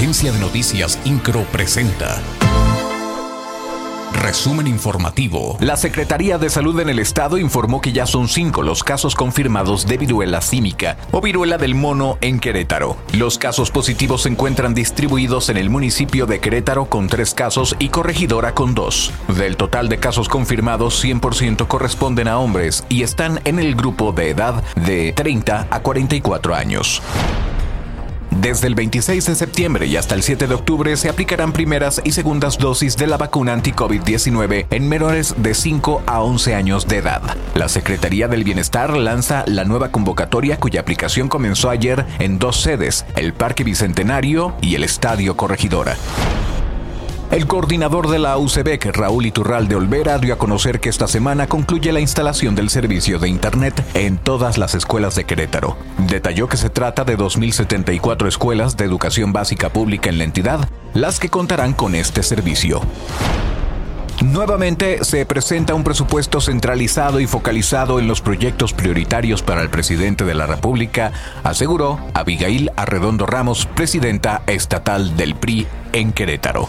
Agencia de Noticias Incro presenta. Resumen informativo. La Secretaría de Salud en el Estado informó que ya son cinco los casos confirmados de viruela símica o viruela del mono en Querétaro. Los casos positivos se encuentran distribuidos en el municipio de Querétaro con tres casos y Corregidora con dos. Del total de casos confirmados, 100% corresponden a hombres y están en el grupo de edad de 30 a 44 años. Desde el 26 de septiembre y hasta el 7 de octubre se aplicarán primeras y segundas dosis de la vacuna anti-COVID-19 en menores de 5 a 11 años de edad. La Secretaría del Bienestar lanza la nueva convocatoria cuya aplicación comenzó ayer en dos sedes, el Parque Bicentenario y el Estadio Corregidora. El coordinador de la UCBEC, Raúl Iturral de Olvera, dio a conocer que esta semana concluye la instalación del servicio de Internet en todas las escuelas de Querétaro. Detalló que se trata de 2.074 escuelas de educación básica pública en la entidad, las que contarán con este servicio. Nuevamente se presenta un presupuesto centralizado y focalizado en los proyectos prioritarios para el presidente de la República, aseguró Abigail Arredondo Ramos, presidenta estatal del PRI en Querétaro.